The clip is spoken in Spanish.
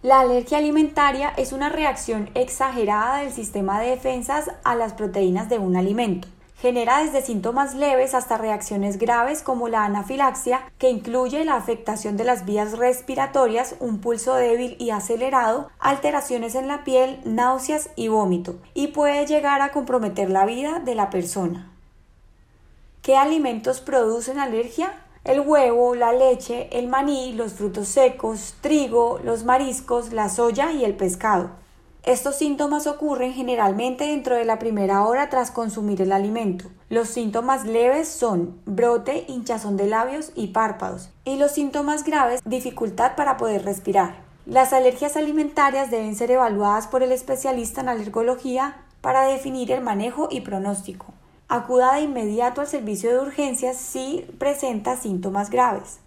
La alergia alimentaria es una reacción exagerada del sistema de defensas a las proteínas de un alimento. Genera desde síntomas leves hasta reacciones graves como la anafilaxia, que incluye la afectación de las vías respiratorias, un pulso débil y acelerado, alteraciones en la piel, náuseas y vómito, y puede llegar a comprometer la vida de la persona. ¿Qué alimentos producen alergia? El huevo, la leche, el maní, los frutos secos, trigo, los mariscos, la soya y el pescado. Estos síntomas ocurren generalmente dentro de la primera hora tras consumir el alimento. Los síntomas leves son brote, hinchazón de labios y párpados, y los síntomas graves, dificultad para poder respirar. Las alergias alimentarias deben ser evaluadas por el especialista en alergología para definir el manejo y pronóstico. Acuda de inmediato al servicio de urgencias si presenta síntomas graves.